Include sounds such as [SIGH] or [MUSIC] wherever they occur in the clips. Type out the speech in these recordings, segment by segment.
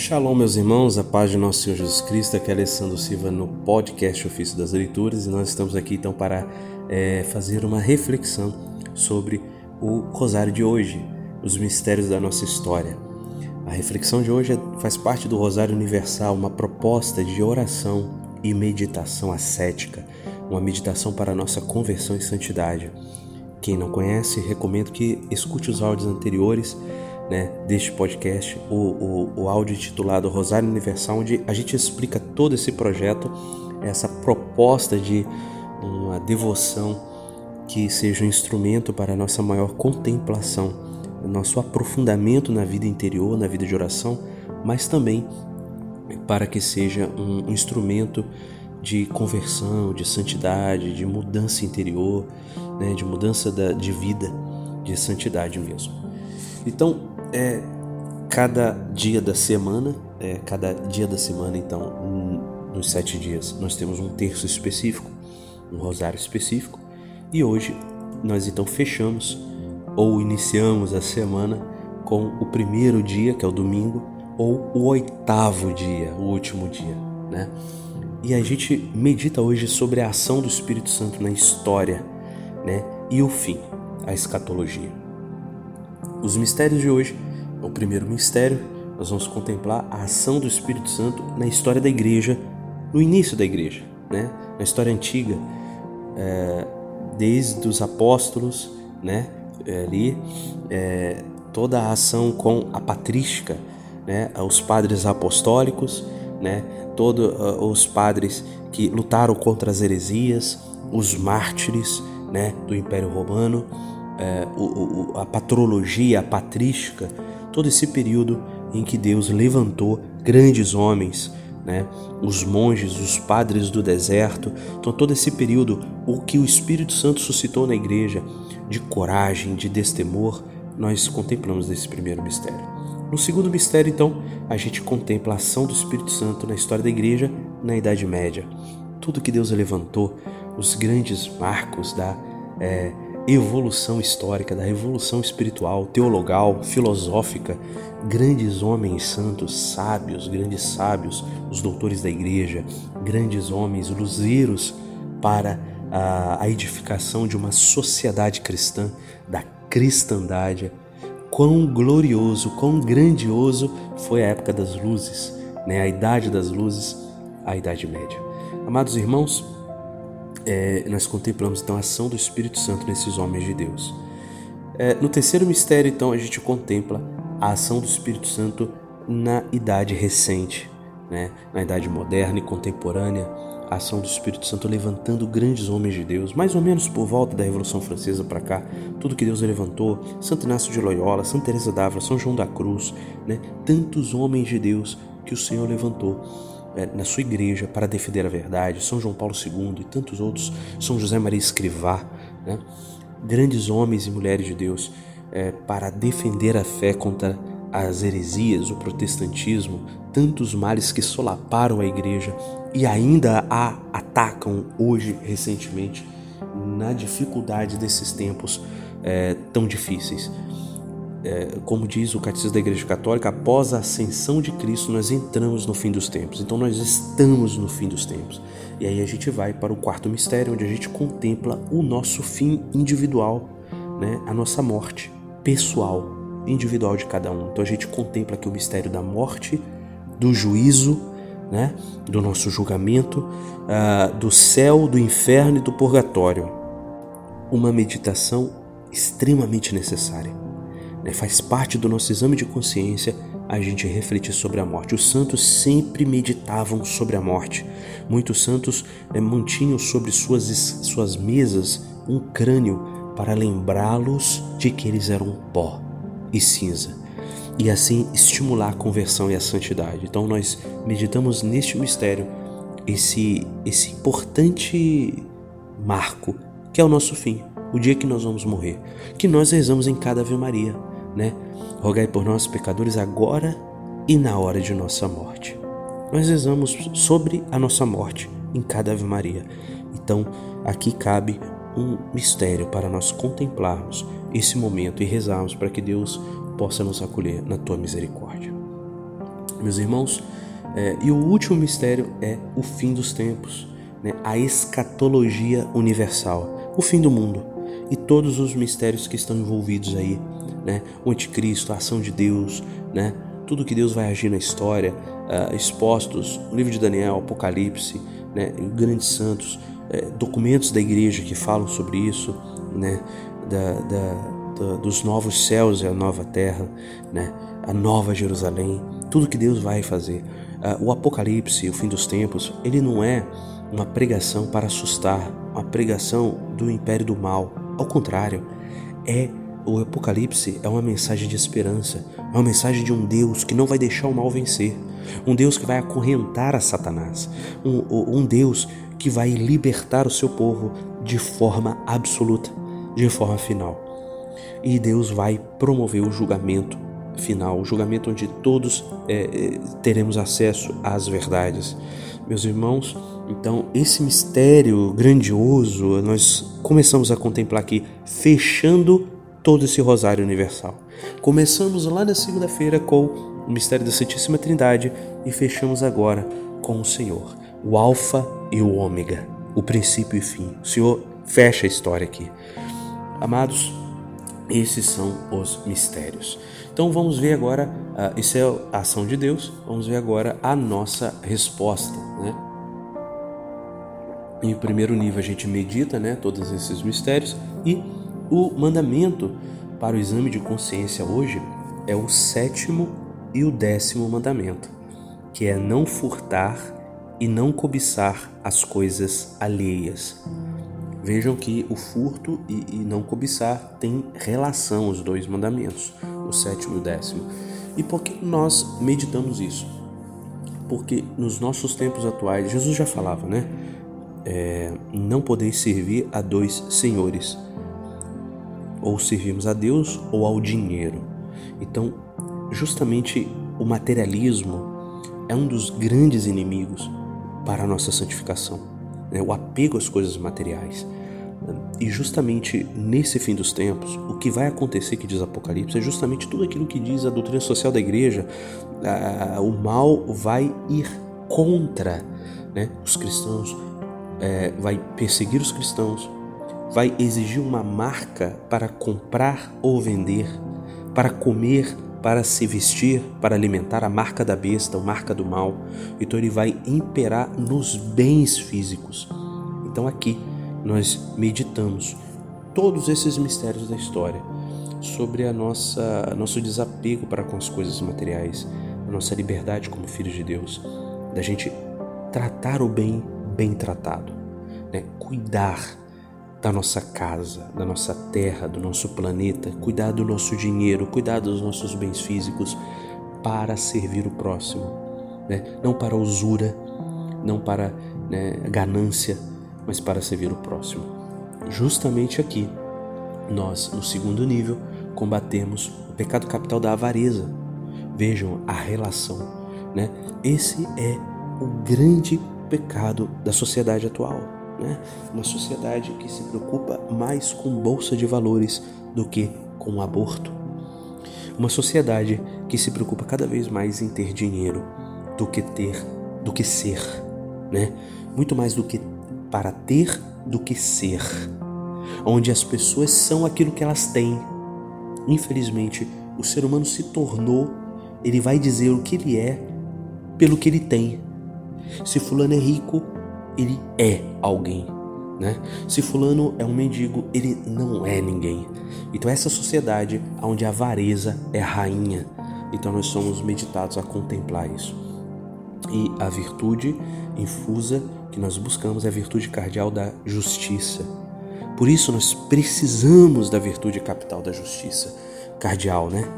Shalom, meus irmãos, a paz de nosso Senhor Jesus Cristo. Aqui é Alessandro Silva no podcast Ofício das Leituras e nós estamos aqui então para é, fazer uma reflexão sobre o Rosário de hoje, os mistérios da nossa história. A reflexão de hoje é, faz parte do Rosário Universal, uma proposta de oração e meditação ascética, uma meditação para a nossa conversão e santidade. Quem não conhece, recomendo que escute os áudios anteriores né, deste podcast, o, o, o áudio intitulado Rosário Universal, onde a gente explica todo esse projeto, essa proposta de uma devoção que seja um instrumento para a nossa maior contemplação, nosso aprofundamento na vida interior, na vida de oração, mas também para que seja um instrumento de conversão, de santidade, de mudança interior, né, de mudança da, de vida, de santidade mesmo. Então, é cada dia da semana, é, cada dia da semana, então, um, nos sete dias, nós temos um terço específico, um rosário específico, e hoje nós então fechamos ou iniciamos a semana com o primeiro dia, que é o domingo, ou o oitavo dia, o último dia, né? E a gente medita hoje sobre a ação do Espírito Santo na história, né? E o fim, a escatologia. Os mistérios de hoje, o primeiro mistério, nós vamos contemplar a ação do Espírito Santo na história da igreja, no início da igreja, né? na história antiga, é, desde os apóstolos, né? É, ali, é, toda a ação com a patrística, né? os padres apostólicos, né? todos uh, os padres que lutaram contra as heresias, os mártires né? do Império Romano, é, o, o, a patrologia, a patrística, todo esse período em que Deus levantou grandes homens, né? os monges, os padres do deserto. Então, todo esse período, o que o Espírito Santo suscitou na igreja de coragem, de destemor, nós contemplamos nesse primeiro mistério. No segundo mistério, então, a gente contempla a ação do Espírito Santo na história da igreja na Idade Média. Tudo que Deus levantou, os grandes marcos da. É, evolução histórica, da revolução espiritual, teologal, filosófica, grandes homens santos, sábios, grandes sábios, os doutores da igreja, grandes homens, luzeiros para a, a edificação de uma sociedade cristã, da cristandade. Quão glorioso, quão grandioso foi a época das luzes, né? a idade das luzes, a Idade Média. Amados irmãos, é, nós contemplamos então a ação do Espírito Santo nesses homens de Deus. É, no terceiro mistério, então, a gente contempla a ação do Espírito Santo na idade recente, né? na idade moderna e contemporânea, a ação do Espírito Santo levantando grandes homens de Deus, mais ou menos por volta da Revolução Francesa para cá, tudo que Deus levantou, Santo Inácio de Loyola, Santa Teresa d'Ávila, São João da Cruz, né? tantos homens de Deus que o Senhor levantou na sua igreja para defender a verdade, São João Paulo II e tantos outros, São José Maria Escrivá, né? grandes homens e mulheres de Deus é, para defender a fé contra as heresias, o protestantismo, tantos males que solaparam a igreja e ainda a atacam hoje, recentemente, na dificuldade desses tempos é, tão difíceis é, como diz o Catecismo da Igreja Católica, após a ascensão de Cristo, nós entramos no fim dos tempos. Então, nós estamos no fim dos tempos. E aí a gente vai para o quarto mistério, onde a gente contempla o nosso fim individual, né? a nossa morte pessoal, individual de cada um. Então, a gente contempla aqui o mistério da morte, do juízo, né? do nosso julgamento, uh, do céu, do inferno e do purgatório. Uma meditação extremamente necessária. Né? Faz parte do nosso exame de consciência a gente refletir sobre a morte. Os santos sempre meditavam sobre a morte. Muitos santos né, mantinham sobre suas, suas mesas um crânio para lembrá-los de que eles eram pó e cinza e assim estimular a conversão e a santidade. Então nós meditamos neste mistério esse esse importante marco que é o nosso fim, o dia que nós vamos morrer, que nós rezamos em cada Ave Maria né? Rogai por nós, pecadores, agora e na hora de nossa morte. Nós rezamos sobre a nossa morte em cada Ave Maria. Então, aqui cabe um mistério para nós contemplarmos esse momento e rezarmos para que Deus possa nos acolher na tua misericórdia. Meus irmãos, é, e o último mistério é o fim dos tempos, né? a escatologia universal, o fim do mundo e todos os mistérios que estão envolvidos aí, né? o anticristo, a ação de Deus, né? tudo que Deus vai agir na história, uh, expostos, o livro de Daniel, Apocalipse, né? grandes santos, é, documentos da igreja que falam sobre isso, né? da, da, da, dos novos céus e a nova terra, né? a nova Jerusalém, tudo que Deus vai fazer. Uh, o Apocalipse, o fim dos tempos, ele não é uma pregação para assustar, uma pregação do império do mal. Ao contrário, é o Apocalipse é uma mensagem de esperança, é uma mensagem de um Deus que não vai deixar o mal vencer, um Deus que vai acorrentar a Satanás, um, um Deus que vai libertar o seu povo de forma absoluta, de forma final. E Deus vai promover o julgamento final, o julgamento onde todos é, é teremos acesso às verdades. Meus irmãos, então esse mistério grandioso nós começamos a contemplar aqui, fechando todo esse rosário universal. Começamos lá na segunda-feira com o mistério da Santíssima Trindade e fechamos agora com o Senhor, o Alfa e o Ômega, o princípio e fim. O Senhor fecha a história aqui. Amados, esses são os mistérios. Então vamos ver agora, uh, isso é a ação de Deus, vamos ver agora a nossa resposta. Né? Em primeiro nível a gente medita né, todos esses mistérios e o mandamento para o exame de consciência hoje é o sétimo e o décimo mandamento, que é não furtar e não cobiçar as coisas alheias. Vejam que o furto e, e não cobiçar tem relação os dois mandamentos, o sétimo e o décimo. E por que nós meditamos isso? Porque nos nossos tempos atuais, Jesus já falava, né? É, não podeis servir a dois senhores ou servimos a Deus ou ao dinheiro. Então, justamente o materialismo é um dos grandes inimigos para a nossa santificação, né? o apego às coisas materiais. E justamente nesse fim dos tempos, o que vai acontecer, que diz Apocalipse, é justamente tudo aquilo que diz a doutrina social da igreja. o mal vai ir contra né, os cristãos, é, vai perseguir os cristãos, vai exigir uma marca para comprar ou vender, para comer, para se vestir, para alimentar a marca da besta, a marca do mal. Então ele vai imperar nos bens físicos. Então aqui nós meditamos todos esses mistérios da história sobre a nossa nosso desapego para com as coisas materiais, a nossa liberdade como filhos de Deus, da gente tratar o bem bem tratado, né? cuidar da nossa casa, da nossa terra, do nosso planeta, cuidar do nosso dinheiro, cuidar dos nossos bens físicos para servir o próximo, né? não para usura, não para né, ganância, mas para servir o próximo. Justamente aqui, nós, no segundo nível, combatemos o pecado capital da avareza. Vejam a relação. Né? Esse é o grande pecado da sociedade atual né? Uma sociedade que se preocupa mais com bolsa de valores do que com aborto. Uma sociedade que se preocupa cada vez mais em ter dinheiro do que ter, do que ser, né? Muito mais do que para ter do que ser. Onde as pessoas são aquilo que elas têm. Infelizmente, o ser humano se tornou, ele vai dizer o que ele é pelo que ele tem. Se fulano é rico, ele é alguém. Né? Se fulano é um mendigo, ele não é ninguém. Então essa sociedade onde a avareza é rainha, então nós somos meditados a contemplar isso. E a virtude infusa que nós buscamos é a virtude cardial da justiça. Por isso nós precisamos da virtude capital da justiça, cardial, né?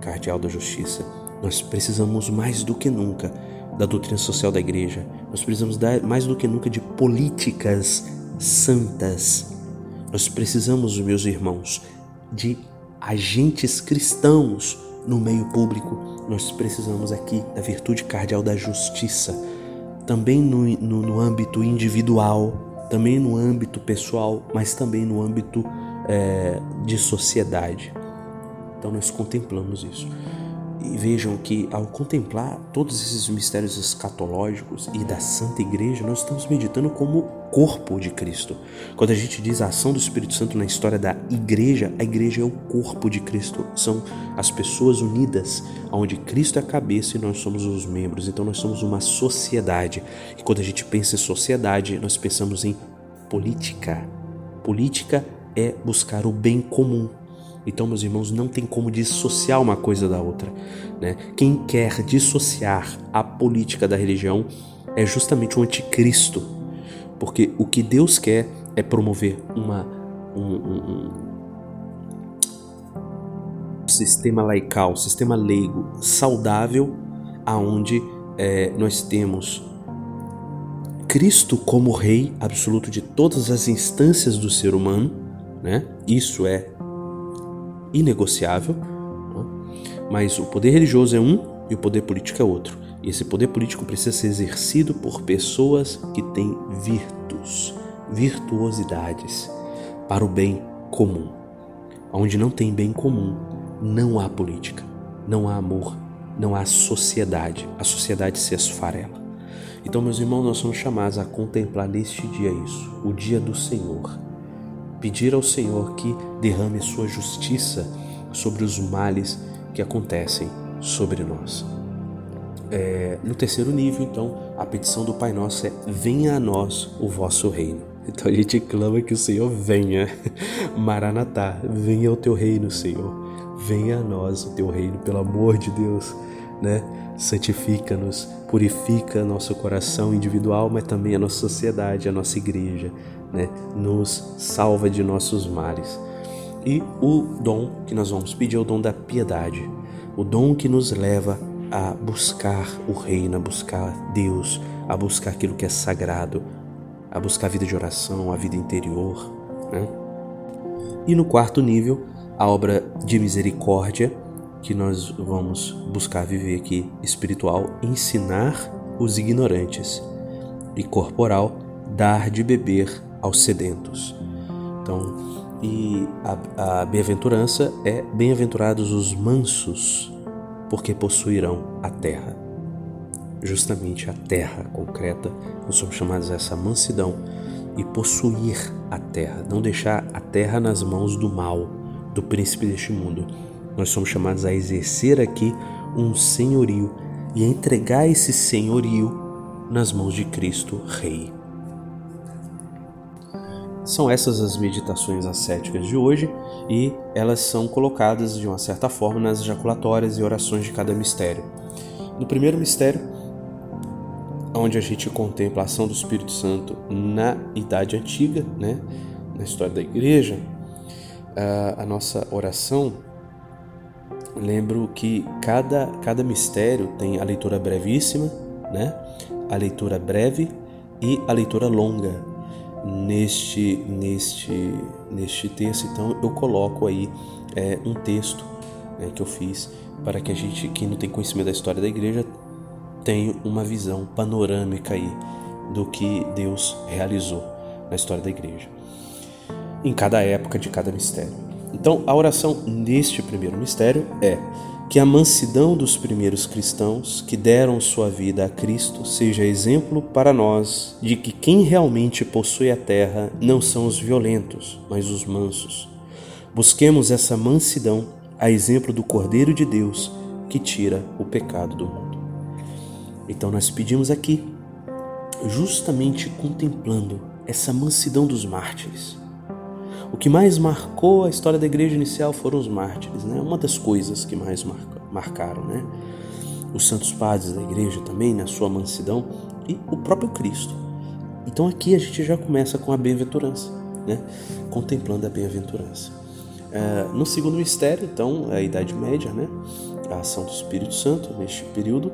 Cardial da justiça. Nós precisamos mais do que nunca da doutrina social da igreja. Nós precisamos dar mais do que nunca de políticas santas. Nós precisamos, meus irmãos, de agentes cristãos no meio público. Nós precisamos aqui da virtude cardial da justiça, também no, no, no âmbito individual, também no âmbito pessoal, mas também no âmbito é, de sociedade. Então nós contemplamos isso. E vejam que ao contemplar todos esses mistérios escatológicos e da Santa Igreja, nós estamos meditando como corpo de Cristo. Quando a gente diz a ação do Espírito Santo na história da igreja, a igreja é o corpo de Cristo, são as pessoas unidas, onde Cristo é a cabeça e nós somos os membros. Então nós somos uma sociedade. E quando a gente pensa em sociedade, nós pensamos em política. Política é buscar o bem comum. Então, meus irmãos, não tem como dissociar uma coisa da outra. Né? Quem quer dissociar a política da religião é justamente o anticristo. Porque o que Deus quer é promover uma, um, um, um sistema laical, sistema leigo, saudável, aonde é, nós temos Cristo como Rei absoluto de todas as instâncias do ser humano, né? Isso é inegociável, né? mas o poder religioso é um e o poder político é outro. E esse poder político precisa ser exercido por pessoas que têm virtudes, virtuosidades para o bem comum. Onde não tem bem comum, não há política, não há amor, não há sociedade. A sociedade se esfarela. Então, meus irmãos, nós somos chamados a contemplar neste dia isso, o dia do Senhor pedir ao Senhor que derrame sua justiça sobre os males que acontecem sobre nós. É, no terceiro nível, então, a petição do Pai Nosso é: venha a nós o vosso reino. Então a gente clama que o Senhor venha. [LAUGHS] Maranatá, venha o teu reino, Senhor. Venha a nós o teu reino, pelo amor de Deus, né? Santifica-nos, purifica nosso coração individual, mas também a nossa sociedade, a nossa igreja, né? Nos salva de nossos males. E o dom que nós vamos pedir é o dom da piedade, o dom que nos leva a buscar o reino, a buscar Deus, a buscar aquilo que é sagrado, a buscar a vida de oração, a vida interior. Né? E no quarto nível, a obra de misericórdia que nós vamos buscar viver aqui espiritual, ensinar os ignorantes e corporal, dar de beber aos sedentos. Então, e a, a bem-aventurança é bem-aventurados os mansos, porque possuirão a terra. Justamente a terra concreta, nós somos chamados a essa mansidão e possuir a terra, não deixar a terra nas mãos do mal, do príncipe deste mundo, nós somos chamados a exercer aqui um senhorio e a entregar esse senhorio nas mãos de Cristo Rei. São essas as meditações ascéticas de hoje e elas são colocadas de uma certa forma nas jaculatórias e orações de cada mistério. No primeiro mistério, onde a gente contempla a ação do Espírito Santo na Idade Antiga, né, na história da Igreja, a nossa oração lembro que cada, cada mistério tem a leitura brevíssima, né? a leitura breve e a leitura longa. Neste, neste, neste texto, então, eu coloco aí é, um texto né, que eu fiz para que a gente, que não tem conhecimento da história da igreja, tenha uma visão panorâmica aí do que Deus realizou na história da igreja, em cada época de cada mistério. Então, a oração neste primeiro mistério é que a mansidão dos primeiros cristãos que deram sua vida a Cristo seja exemplo para nós de que quem realmente possui a terra não são os violentos, mas os mansos. Busquemos essa mansidão a exemplo do Cordeiro de Deus que tira o pecado do mundo. Então, nós pedimos aqui, justamente contemplando essa mansidão dos mártires o que mais marcou a história da igreja inicial foram os mártires, né? Uma das coisas que mais marcaram, né? Os santos padres da igreja também, na sua mansidão, e o próprio Cristo. Então aqui a gente já começa com a bem-aventurança, né? Contemplando a bem-aventurança. Uh, no segundo mistério, então, é a Idade Média, né? A ação do Espírito Santo neste período.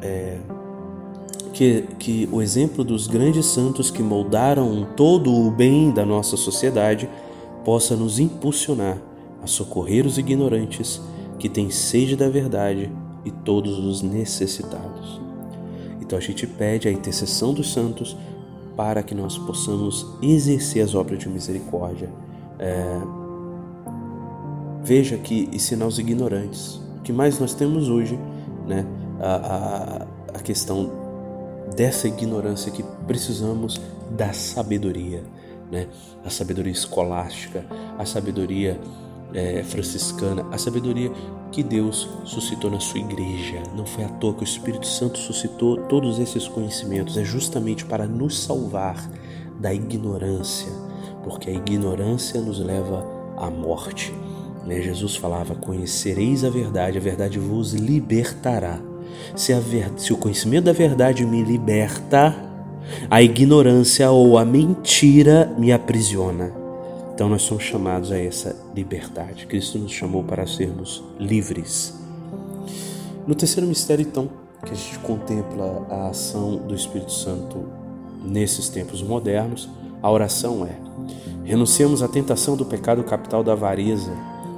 É, que, que o exemplo dos grandes santos que moldaram todo o bem da nossa sociedade possa nos impulsionar a socorrer os ignorantes que têm sede da verdade e todos os necessitados. Então a gente pede a intercessão dos santos para que nós possamos exercer as obras de misericórdia. É... Veja que ensinar os ignorantes, que mais nós temos hoje, né? A, a, a questão dessa ignorância que precisamos da sabedoria, né? A sabedoria escolástica, a sabedoria é, franciscana, a sabedoria que Deus suscitou na sua igreja. Não foi à toa que o Espírito Santo suscitou todos esses conhecimentos, é justamente para nos salvar da ignorância, porque a ignorância nos leva à morte. Né? Jesus falava: Conhecereis a verdade, a verdade vos libertará. Se, ver... Se o conhecimento da verdade me liberta, a ignorância ou a mentira me aprisiona. Então nós somos chamados a essa liberdade. Cristo nos chamou para sermos livres. No terceiro mistério, então, que a gente contempla a ação do Espírito Santo nesses tempos modernos, a oração é: renunciamos à tentação do pecado capital da avareza.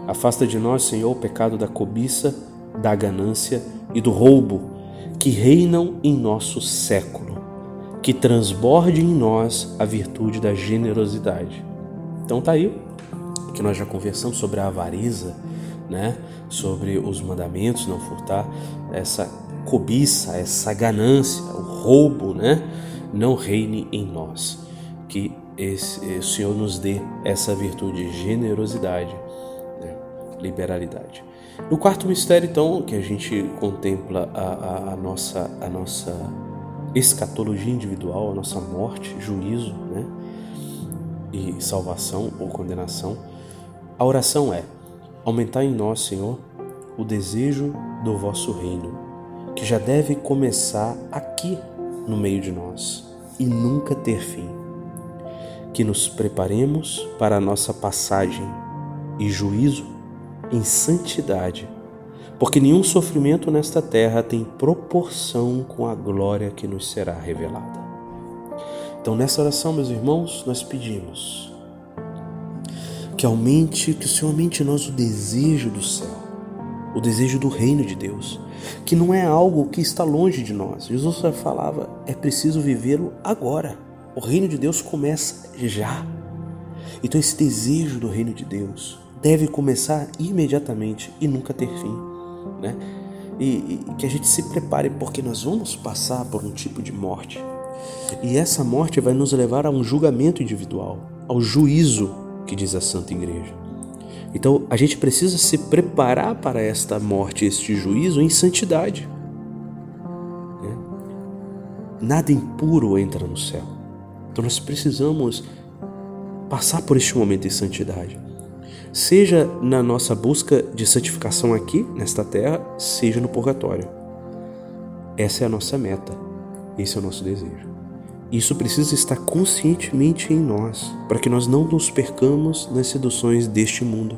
Afasta de nós, Senhor, o pecado da cobiça, da ganância e do roubo que reinam em nosso século. Que transborde em nós a virtude da generosidade então tá aí que nós já conversamos sobre a avareza, né? Sobre os mandamentos, não furtar, essa cobiça, essa ganância, o roubo, né? Não reine em nós. Que esse, o Senhor nos dê essa virtude de generosidade, né? liberalidade. No quarto mistério, então, que a gente contempla a, a, a, nossa, a nossa escatologia individual, a nossa morte, juízo, né? e salvação ou condenação, a oração é: aumentar em nós, Senhor, o desejo do vosso reino, que já deve começar aqui no meio de nós e nunca ter fim. Que nos preparemos para a nossa passagem e juízo em santidade, porque nenhum sofrimento nesta terra tem proporção com a glória que nos será revelada. Então, nessa oração, meus irmãos, nós pedimos que aumente, que o Senhor aumente em nós o desejo do céu, o desejo do reino de Deus, que não é algo que está longe de nós. Jesus falava, é preciso vivê-lo agora. O reino de Deus começa já. Então, esse desejo do reino de Deus deve começar imediatamente e nunca ter fim, né? E, e que a gente se prepare, porque nós vamos passar por um tipo de morte e essa morte vai nos levar a um julgamento individual, ao juízo que diz a Santa Igreja. Então a gente precisa se preparar para esta morte, este juízo em santidade. Né? Nada impuro entra no céu. Então nós precisamos passar por este momento em santidade. Seja na nossa busca de santificação aqui, nesta terra, seja no purgatório. Essa é a nossa meta, esse é o nosso desejo. Isso precisa estar conscientemente em nós, para que nós não nos percamos nas seduções deste mundo,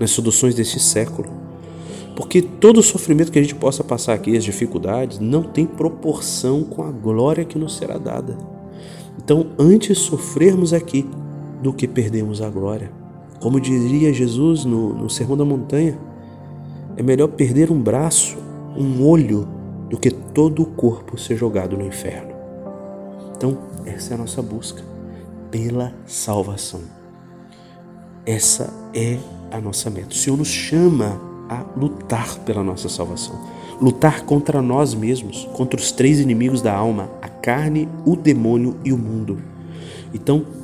nas seduções deste século. Porque todo o sofrimento que a gente possa passar aqui, as dificuldades, não tem proporção com a glória que nos será dada. Então, antes sofrermos aqui do que perdermos a glória. Como diria Jesus no, no Sermão da Montanha, é melhor perder um braço, um olho, do que todo o corpo ser jogado no inferno. Então, essa é a nossa busca pela salvação. Essa é a nossa meta. O Senhor nos chama a lutar pela nossa salvação, lutar contra nós mesmos, contra os três inimigos da alma: a carne, o demônio e o mundo. Então,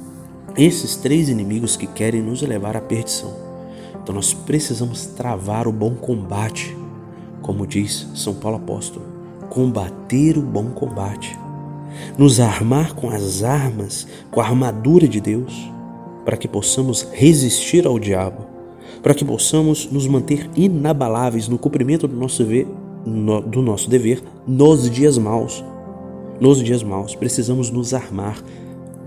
esses três inimigos que querem nos levar à perdição. Então, nós precisamos travar o bom combate, como diz São Paulo Apóstolo: combater o bom combate nos armar com as armas, com a armadura de Deus, para que possamos resistir ao diabo, para que possamos nos manter inabaláveis no cumprimento do nosso dever, do nosso dever nos dias maus. Nos dias maus, precisamos nos armar,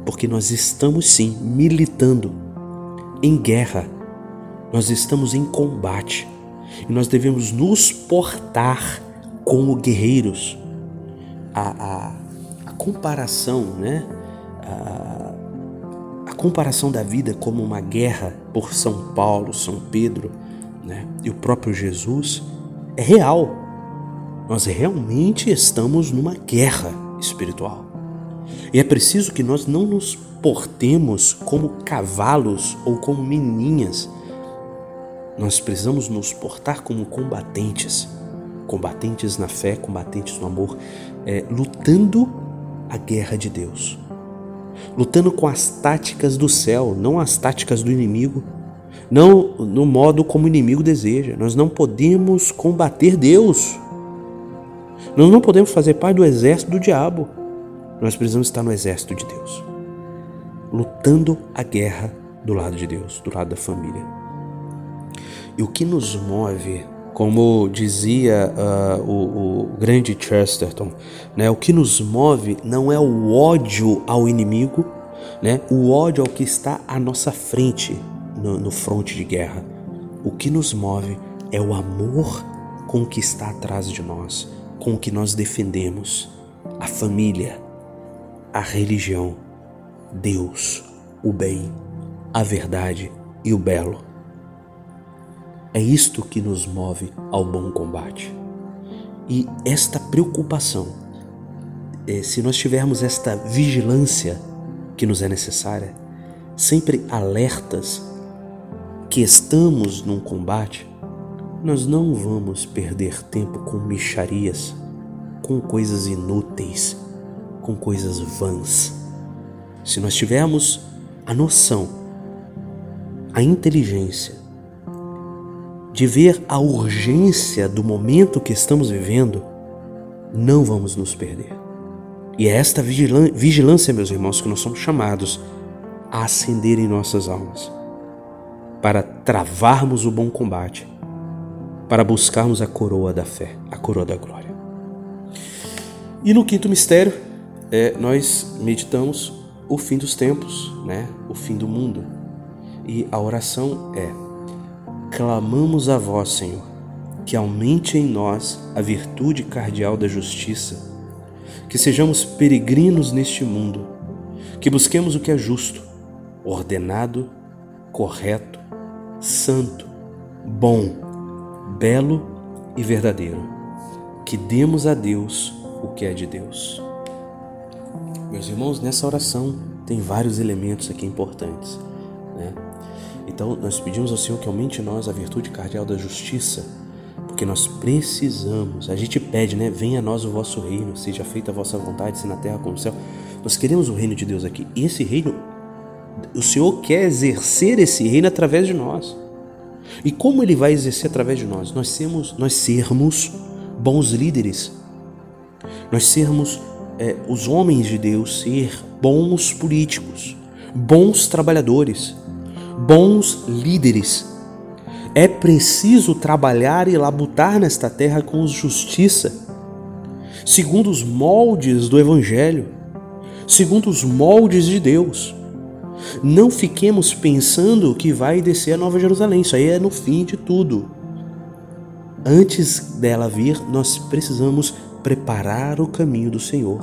porque nós estamos sim militando em guerra, nós estamos em combate e nós devemos nos portar como guerreiros. A, a, comparação, né? A, a comparação da vida como uma guerra por São Paulo, São Pedro, né? E o próprio Jesus é real. Nós realmente estamos numa guerra espiritual. E é preciso que nós não nos portemos como cavalos ou como menininhas Nós precisamos nos portar como combatentes, combatentes na fé, combatentes no amor, é, lutando a guerra de Deus, lutando com as táticas do céu, não as táticas do inimigo, não no modo como o inimigo deseja. Nós não podemos combater Deus. Nós não podemos fazer parte do exército do diabo. Nós precisamos estar no exército de Deus, lutando a guerra do lado de Deus, do lado da família. E o que nos move, como dizia uh, o, o, grande Chesterton, né, o que nos move não é o ódio ao inimigo, né, o ódio ao que está à nossa frente, no, no fronte de guerra. O que nos move é o amor com o que está atrás de nós, com o que nós defendemos, a família, a religião, Deus, o bem, a verdade e o belo. É isto que nos move ao bom combate. E esta preocupação, eh, se nós tivermos esta vigilância que nos é necessária, sempre alertas que estamos num combate, nós não vamos perder tempo com micharias, com coisas inúteis, com coisas vãs. Se nós tivermos a noção, a inteligência de ver a urgência do momento que estamos vivendo, não vamos nos perder. E é esta vigilância, meus irmãos, que nós somos chamados a acender em nossas almas para travarmos o bom combate, para buscarmos a coroa da fé, a coroa da glória. E no quinto mistério, é, nós meditamos o fim dos tempos, né? o fim do mundo. E a oração é: clamamos a vós, Senhor, que aumente em nós a virtude cardial da justiça, que sejamos peregrinos neste mundo, que busquemos o que é justo, ordenado, correto, santo, bom, belo e verdadeiro. Que demos a Deus o que é de Deus. Meus irmãos, nessa oração tem vários elementos aqui importantes. Né? Então, nós pedimos ao Senhor que aumente em nós a virtude cardial da justiça, porque nós precisamos, a gente pede, né? Venha a nós o vosso reino, seja feita a vossa vontade, se na terra como no céu. Nós queremos o reino de Deus aqui. E esse reino o Senhor quer exercer esse reino através de nós. E como ele vai exercer através de nós? Nós sermos, nós sermos bons líderes. Nós sermos é, os homens de Deus, ser bons políticos, bons trabalhadores, bons líderes. É preciso trabalhar e labutar nesta terra com justiça, segundo os moldes do Evangelho, segundo os moldes de Deus. Não fiquemos pensando que vai descer a Nova Jerusalém. Isso aí é no fim de tudo. Antes dela vir, nós precisamos preparar o caminho do Senhor,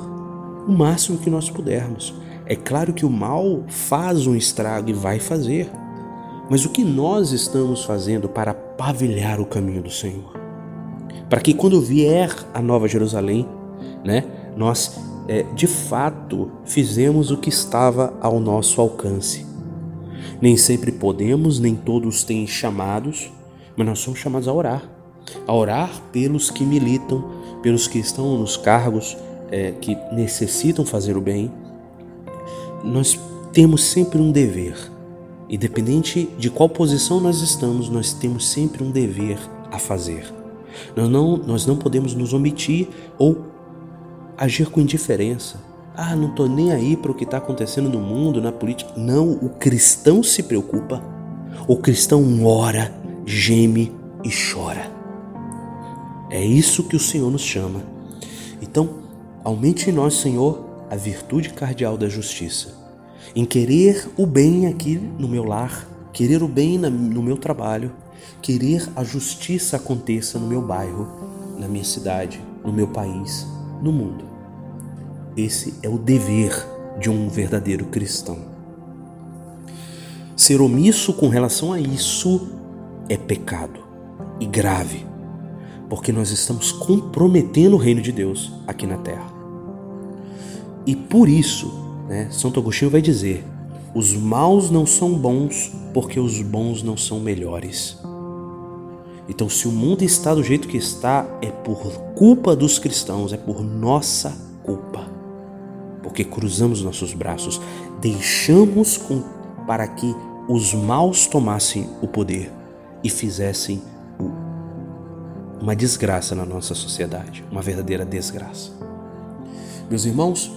o máximo que nós pudermos. É claro que o mal faz um estrago e vai fazer. Mas o que nós estamos fazendo para pavilhar o caminho do Senhor? Para que quando vier a Nova Jerusalém, né, nós é, de fato fizemos o que estava ao nosso alcance. Nem sempre podemos, nem todos têm chamados, mas nós somos chamados a orar. A orar pelos que militam, pelos que estão nos cargos é, que necessitam fazer o bem. Nós temos sempre um dever. Independente de qual posição nós estamos, nós temos sempre um dever a fazer. Nós não, nós não podemos nos omitir ou agir com indiferença. Ah, não estou nem aí para o que está acontecendo no mundo, na política. Não, o cristão se preocupa. O cristão ora, geme e chora. É isso que o Senhor nos chama. Então, aumente em nós, Senhor, a virtude cardial da justiça, em querer o bem aqui no meu lar, querer o bem no meu trabalho, querer a justiça aconteça no meu bairro, na minha cidade, no meu país, no mundo. Esse é o dever de um verdadeiro cristão. Ser omisso com relação a isso é pecado e grave, porque nós estamos comprometendo o reino de Deus aqui na terra. E por isso, né, Santo Agostinho vai dizer: os maus não são bons porque os bons não são melhores. Então, se o mundo está do jeito que está, é por culpa dos cristãos, é por nossa culpa. Porque cruzamos nossos braços, deixamos com, para que os maus tomassem o poder e fizessem uma desgraça na nossa sociedade, uma verdadeira desgraça. Meus irmãos,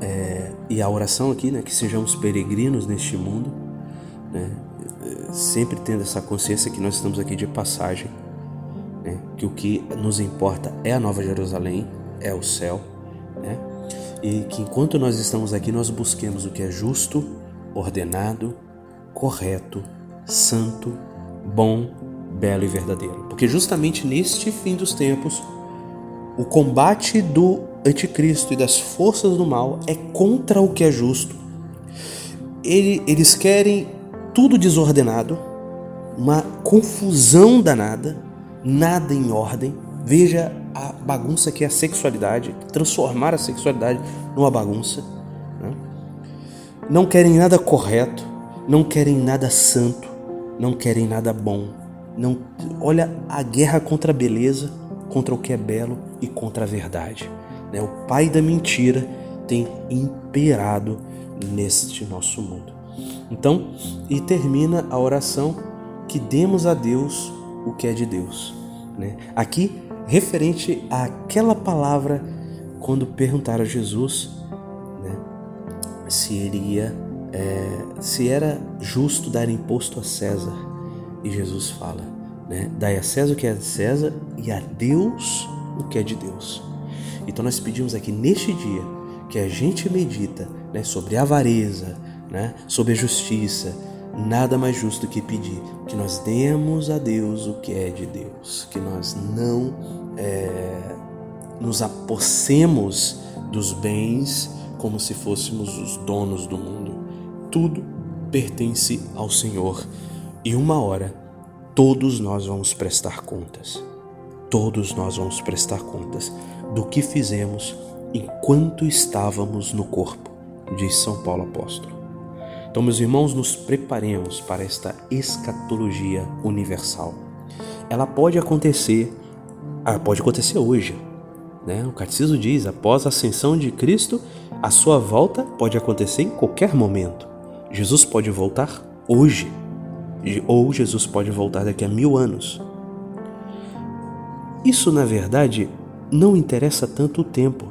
é, e a oração aqui, né, que sejamos peregrinos neste mundo, né, sempre tendo essa consciência que nós estamos aqui de passagem, né, que o que nos importa é a Nova Jerusalém, é o céu, né, e que enquanto nós estamos aqui, nós busquemos o que é justo, ordenado, correto, santo, bom, belo e verdadeiro. Porque justamente neste fim dos tempos, o combate do anticristo e das forças do mal é contra o que é justo. Ele, eles querem tudo desordenado, uma confusão danada, nada em ordem. Veja a bagunça que é a sexualidade, transformar a sexualidade numa bagunça. Né? Não querem nada correto, não querem nada santo, não querem nada bom. Não, olha a guerra contra a beleza, contra o que é belo e contra a verdade. Né? O pai da mentira tem imperado neste nosso mundo. Então, e termina a oração que demos a Deus o que é de Deus. Né? Aqui, referente àquela palavra, quando perguntaram a Jesus né, se ele ia, é, se era justo dar imposto a César. E Jesus fala, né, dai a César o que é de César e a Deus o que é de Deus. Então nós pedimos aqui neste dia que a gente medita né, sobre a avareza, né, sobre a justiça, nada mais justo que pedir que nós demos a Deus o que é de Deus, que nós não é, nos apossemos dos bens como se fôssemos os donos do mundo. Tudo pertence ao Senhor e uma hora todos nós vamos prestar contas. Todos nós vamos prestar contas do que fizemos enquanto estávamos no corpo, diz São Paulo apóstolo. Então, meus irmãos, nos preparemos para esta escatologia universal. Ela pode acontecer, ah, pode acontecer hoje. Né? O catecismo diz: após a ascensão de Cristo, a sua volta pode acontecer em qualquer momento. Jesus pode voltar hoje, ou Jesus pode voltar daqui a mil anos. Isso, na verdade, não interessa tanto o tempo.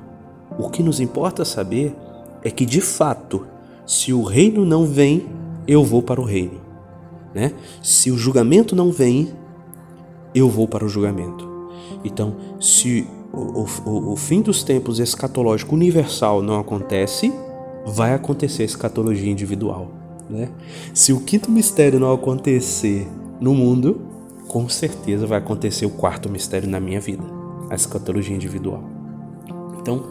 O que nos importa saber é que, de fato, se o reino não vem, eu vou para o reino. Né? Se o julgamento não vem, eu vou para o julgamento. Então, se o, o, o fim dos tempos escatológico universal não acontece, vai acontecer escatologia individual. Né? Se o quinto mistério não acontecer no mundo, com certeza vai acontecer o quarto mistério na minha vida, a escatologia individual. Então,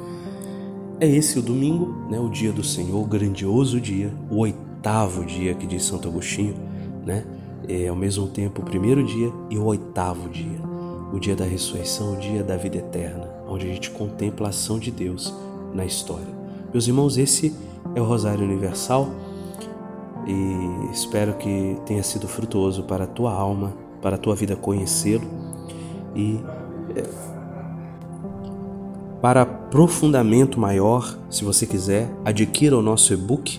é esse o domingo, né, o dia do Senhor, o grandioso dia, o oitavo dia que diz Santo Agostinho, né? É ao mesmo tempo o primeiro dia e o oitavo dia, o dia da ressurreição, o dia da vida eterna, onde a gente contempla a ação de Deus na história. Meus irmãos, esse é o Rosário Universal e espero que tenha sido frutuoso para a tua alma, para a tua vida conhecê-lo e é, para aprofundamento maior, se você quiser, adquira o nosso e-book.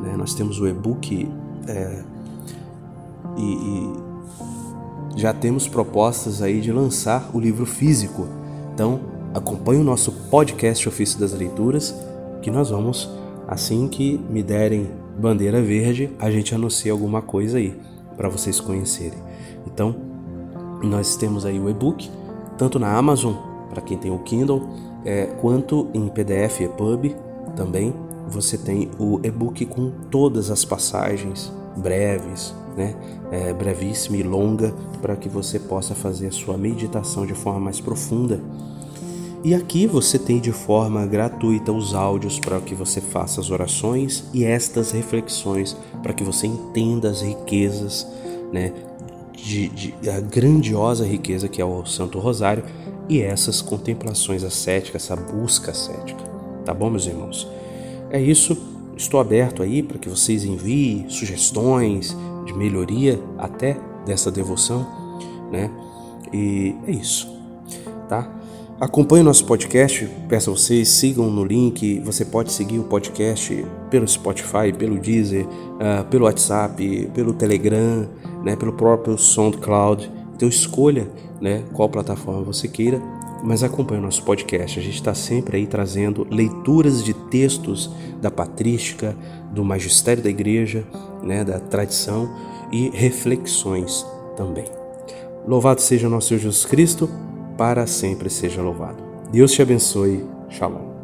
Né? Nós temos o e-book é, e, e já temos propostas aí de lançar o livro físico. Então, acompanhe o nosso podcast Ofício das Leituras, que nós vamos, assim que me derem bandeira verde, a gente anuncia alguma coisa aí para vocês conhecerem. Então, nós temos aí o e-book, tanto na Amazon, para quem tem o Kindle, é, quanto em PDF EPUB também você tem o e-book com todas as passagens breves, né, é, brevíssima e longa, para que você possa fazer a sua meditação de forma mais profunda. E aqui você tem de forma gratuita os áudios para que você faça as orações e estas reflexões para que você entenda as riquezas, né, de, de, a grandiosa riqueza que é o Santo Rosário e essas contemplações ascéticas, essa busca ascética. Tá bom, meus irmãos? É isso. Estou aberto aí para que vocês enviem sugestões de melhoria até dessa devoção. né? E é isso, tá? Acompanhe o nosso podcast, peço a vocês, sigam no link. Você pode seguir o podcast pelo Spotify, pelo Deezer, uh, pelo WhatsApp, pelo Telegram, né, pelo próprio SoundCloud. Então escolha né, qual plataforma você queira, mas acompanhe o nosso podcast. A gente está sempre aí trazendo leituras de textos da patrística, do magistério da igreja, né, da tradição e reflexões também. Louvado seja o nosso Senhor Jesus Cristo para sempre seja louvado. Deus te abençoe. Shalom.